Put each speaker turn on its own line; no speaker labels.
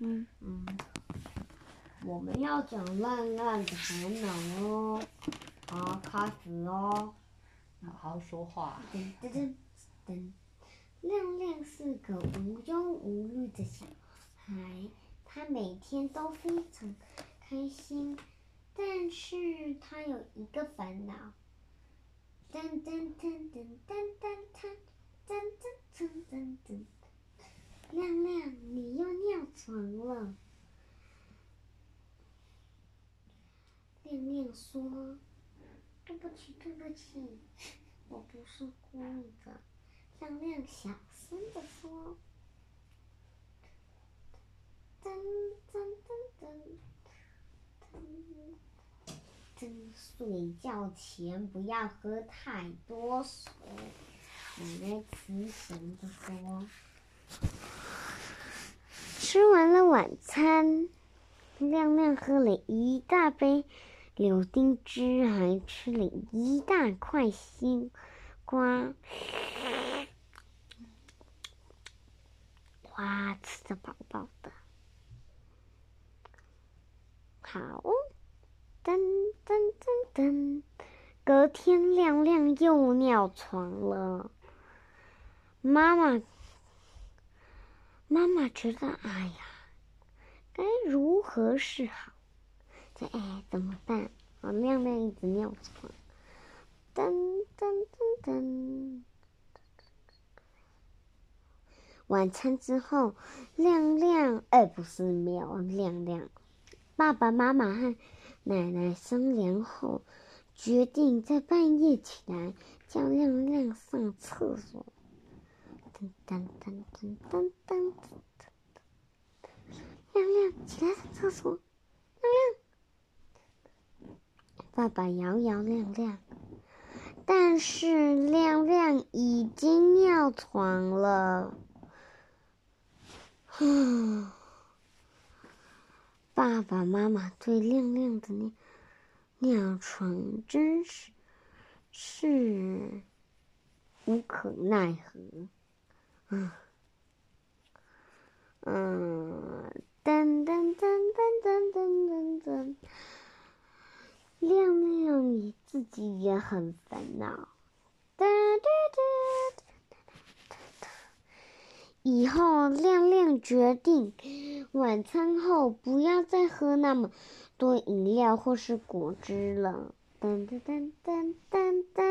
嗯
嗯，我们要讲烂烂的烦恼哦。好，开始哦。
好好说话。
噔噔噔噔，亮亮是个无忧无虑的小孩，他每天都非常开心，但是他有一个烦恼。噔噔噔噔噔噔噔噔噔噔噔噔，亮亮，你又尿床了。亮亮说：“对不起，对不起。”我不是故意的，亮亮小声的说：“噔噔噔噔噔噔，睡觉前不要喝太多水。”奶奶慈祥的说。吃完了晚餐，亮亮喝了一大杯。柳丁汁，还吃了一大块西瓜，哇，吃的饱饱的。好，噔噔噔噔，隔天亮亮又尿床了。妈妈，妈妈觉得，哎呀，该如何是好？这哎，怎么办？我，亮亮一直尿床。噔噔噔噔。晚餐之后，亮亮，哎，不是喵，亮亮。爸爸妈妈和奶奶商量后，决定在半夜起来叫亮亮上厕所。噔噔噔噔噔噔噔。亮亮，起来上厕所。亮亮。爸爸摇摇亮亮，但是亮亮已经尿床了。嗯，爸爸妈妈对亮亮的尿尿床真是是无可奈何。嗯嗯，也很烦恼。以后亮亮决定，晚餐后不要再喝那么多饮料或是果汁了。噔噔噔噔噔噔